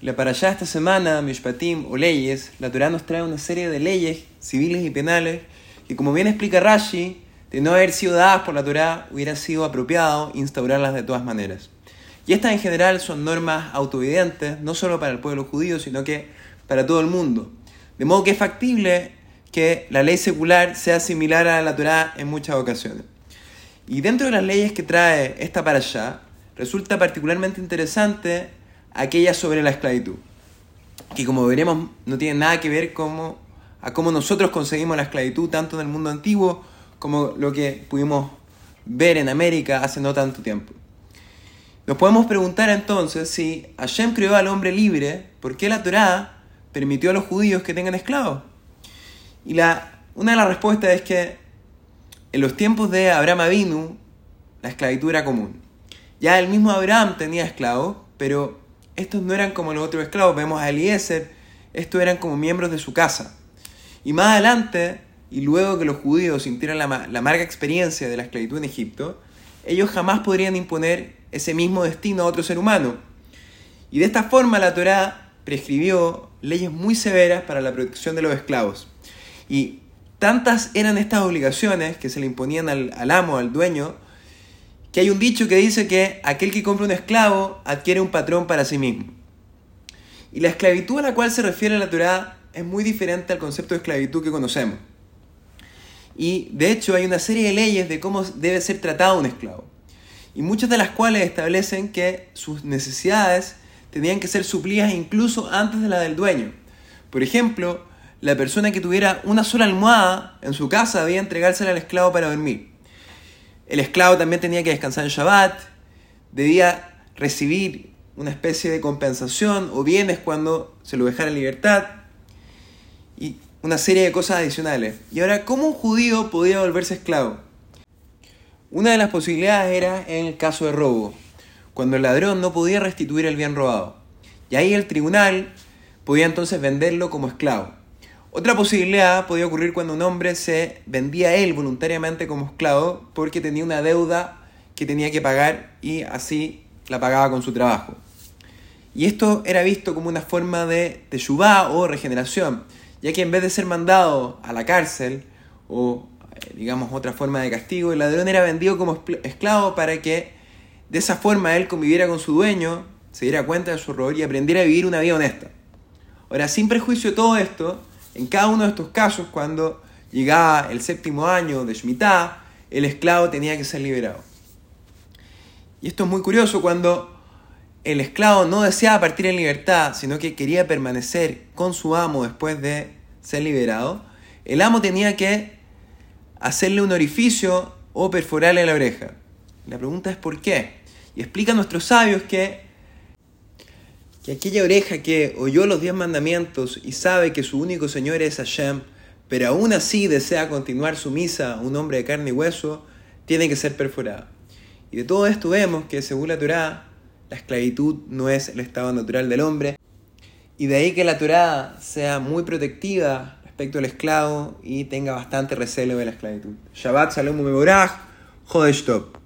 La para allá esta semana, Mishpatim o leyes, la Torah nos trae una serie de leyes civiles y penales que, como bien explica Rashi, de no haber sido dadas por la Torah, hubiera sido apropiado instaurarlas de todas maneras. Y estas en general son normas autoevidentes, no solo para el pueblo judío, sino que para todo el mundo. De modo que es factible que la ley secular sea similar a la Torah en muchas ocasiones. Y dentro de las leyes que trae esta para allá, resulta particularmente interesante aquella sobre la esclavitud, que como veremos no tiene nada que ver como, a cómo nosotros conseguimos la esclavitud tanto en el mundo antiguo como lo que pudimos ver en América hace no tanto tiempo. Nos podemos preguntar entonces si Hashem creó al hombre libre, ¿por qué la Torá permitió a los judíos que tengan esclavos? Y la, una de las respuestas es que en los tiempos de Abraham Avinu, la esclavitud era común. Ya el mismo Abraham tenía esclavos, pero estos no eran como los otros esclavos. Vemos a Eliezer, estos eran como miembros de su casa. Y más adelante, y luego que los judíos sintieron la, la amarga experiencia de la esclavitud en Egipto, ellos jamás podrían imponer ese mismo destino a otro ser humano. Y de esta forma la Torá prescribió leyes muy severas para la protección de los esclavos. Y tantas eran estas obligaciones que se le imponían al, al amo, al dueño, que hay un dicho que dice que aquel que compra un esclavo adquiere un patrón para sí mismo. Y la esclavitud a la cual se refiere la Torá es muy diferente al concepto de esclavitud que conocemos. Y de hecho hay una serie de leyes de cómo debe ser tratado un esclavo. Y muchas de las cuales establecen que sus necesidades tenían que ser suplidas incluso antes de la del dueño. Por ejemplo, la persona que tuviera una sola almohada en su casa debía entregársela al esclavo para dormir. El esclavo también tenía que descansar en Shabbat, debía recibir una especie de compensación o bienes cuando se lo dejara en libertad. Y una serie de cosas adicionales. Y ahora, ¿cómo un judío podía volverse esclavo? Una de las posibilidades era en el caso de robo, cuando el ladrón no podía restituir el bien robado. Y ahí el tribunal podía entonces venderlo como esclavo. Otra posibilidad podía ocurrir cuando un hombre se vendía a él voluntariamente como esclavo porque tenía una deuda que tenía que pagar y así la pagaba con su trabajo. Y esto era visto como una forma de teshuvá o regeneración, ya que en vez de ser mandado a la cárcel o eh, digamos otra forma de castigo, el ladrón era vendido como esclavo para que de esa forma él conviviera con su dueño, se diera cuenta de su error y aprendiera a vivir una vida honesta. Ahora, sin prejuicio de todo esto, en cada uno de estos casos, cuando llegaba el séptimo año de Shemitah, el esclavo tenía que ser liberado. Y esto es muy curioso cuando el esclavo no deseaba partir en libertad, sino que quería permanecer con su amo después de ser liberado, el amo tenía que hacerle un orificio o perforarle la oreja. La pregunta es ¿por qué? Y explica a nuestros sabios que, que aquella oreja que oyó los diez mandamientos y sabe que su único Señor es Hashem, pero aún así desea continuar su misa, un hombre de carne y hueso, tiene que ser perforada. Y de todo esto vemos que según la Torá, la esclavitud no es el estado natural del hombre. Y de ahí que la Torá sea muy protectiva respecto al esclavo y tenga bastante recelo de la esclavitud. Shabbat Shalom Meborach, Jodesh Top.